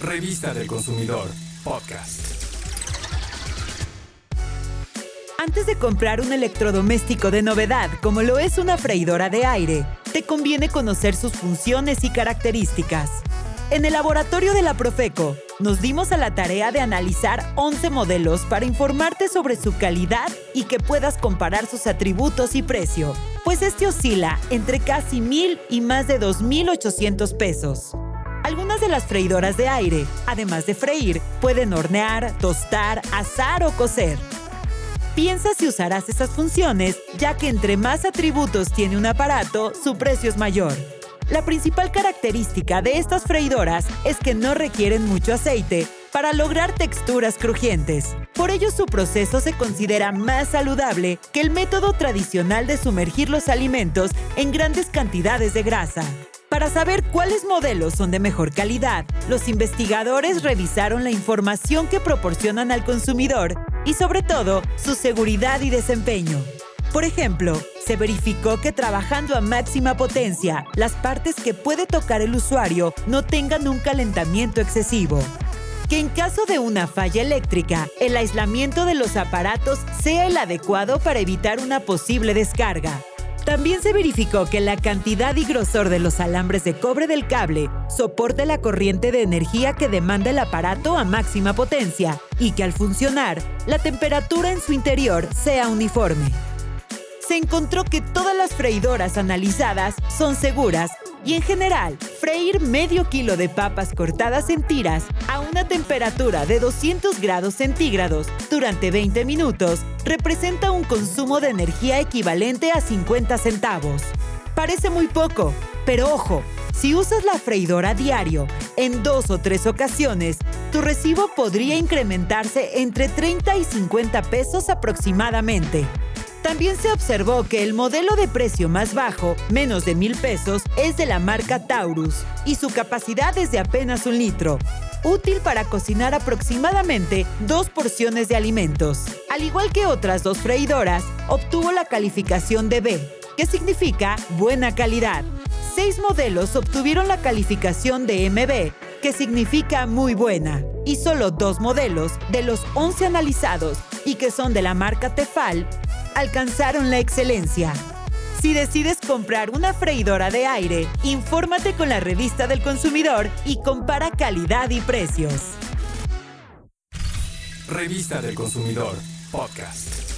Revista del Consumidor, podcast. Antes de comprar un electrodoméstico de novedad como lo es una freidora de aire, te conviene conocer sus funciones y características. En el laboratorio de la Profeco, nos dimos a la tarea de analizar 11 modelos para informarte sobre su calidad y que puedas comparar sus atributos y precio, pues este oscila entre casi 1.000 y más de 2.800 pesos. Algunas de las freidoras de aire, además de freír, pueden hornear, tostar, asar o cocer. Piensa si usarás esas funciones, ya que entre más atributos tiene un aparato, su precio es mayor. La principal característica de estas freidoras es que no requieren mucho aceite para lograr texturas crujientes. Por ello su proceso se considera más saludable que el método tradicional de sumergir los alimentos en grandes cantidades de grasa. Para saber cuáles modelos son de mejor calidad, los investigadores revisaron la información que proporcionan al consumidor y sobre todo su seguridad y desempeño. Por ejemplo, se verificó que trabajando a máxima potencia, las partes que puede tocar el usuario no tengan un calentamiento excesivo. Que en caso de una falla eléctrica, el aislamiento de los aparatos sea el adecuado para evitar una posible descarga. También se verificó que la cantidad y grosor de los alambres de cobre del cable soporte la corriente de energía que demanda el aparato a máxima potencia y que al funcionar, la temperatura en su interior sea uniforme. Se encontró que todas las freidoras analizadas son seguras y en general, freír medio kilo de papas cortadas en tiras a una temperatura de 200 grados centígrados durante 20 minutos representa un consumo de energía equivalente a 50 centavos. Parece muy poco, pero ojo, si usas la freidora diario en dos o tres ocasiones, tu recibo podría incrementarse entre 30 y 50 pesos aproximadamente. También se observó que el modelo de precio más bajo, menos de mil pesos, es de la marca Taurus y su capacidad es de apenas un litro, útil para cocinar aproximadamente dos porciones de alimentos. Al igual que otras dos freidoras, obtuvo la calificación de B, que significa buena calidad. Seis modelos obtuvieron la calificación de MB, que significa muy buena, y solo dos modelos de los 11 analizados y que son de la marca Tefal alcanzaron la excelencia. Si decides comprar una freidora de aire, infórmate con la revista del consumidor y compara calidad y precios. Revista del consumidor, podcast.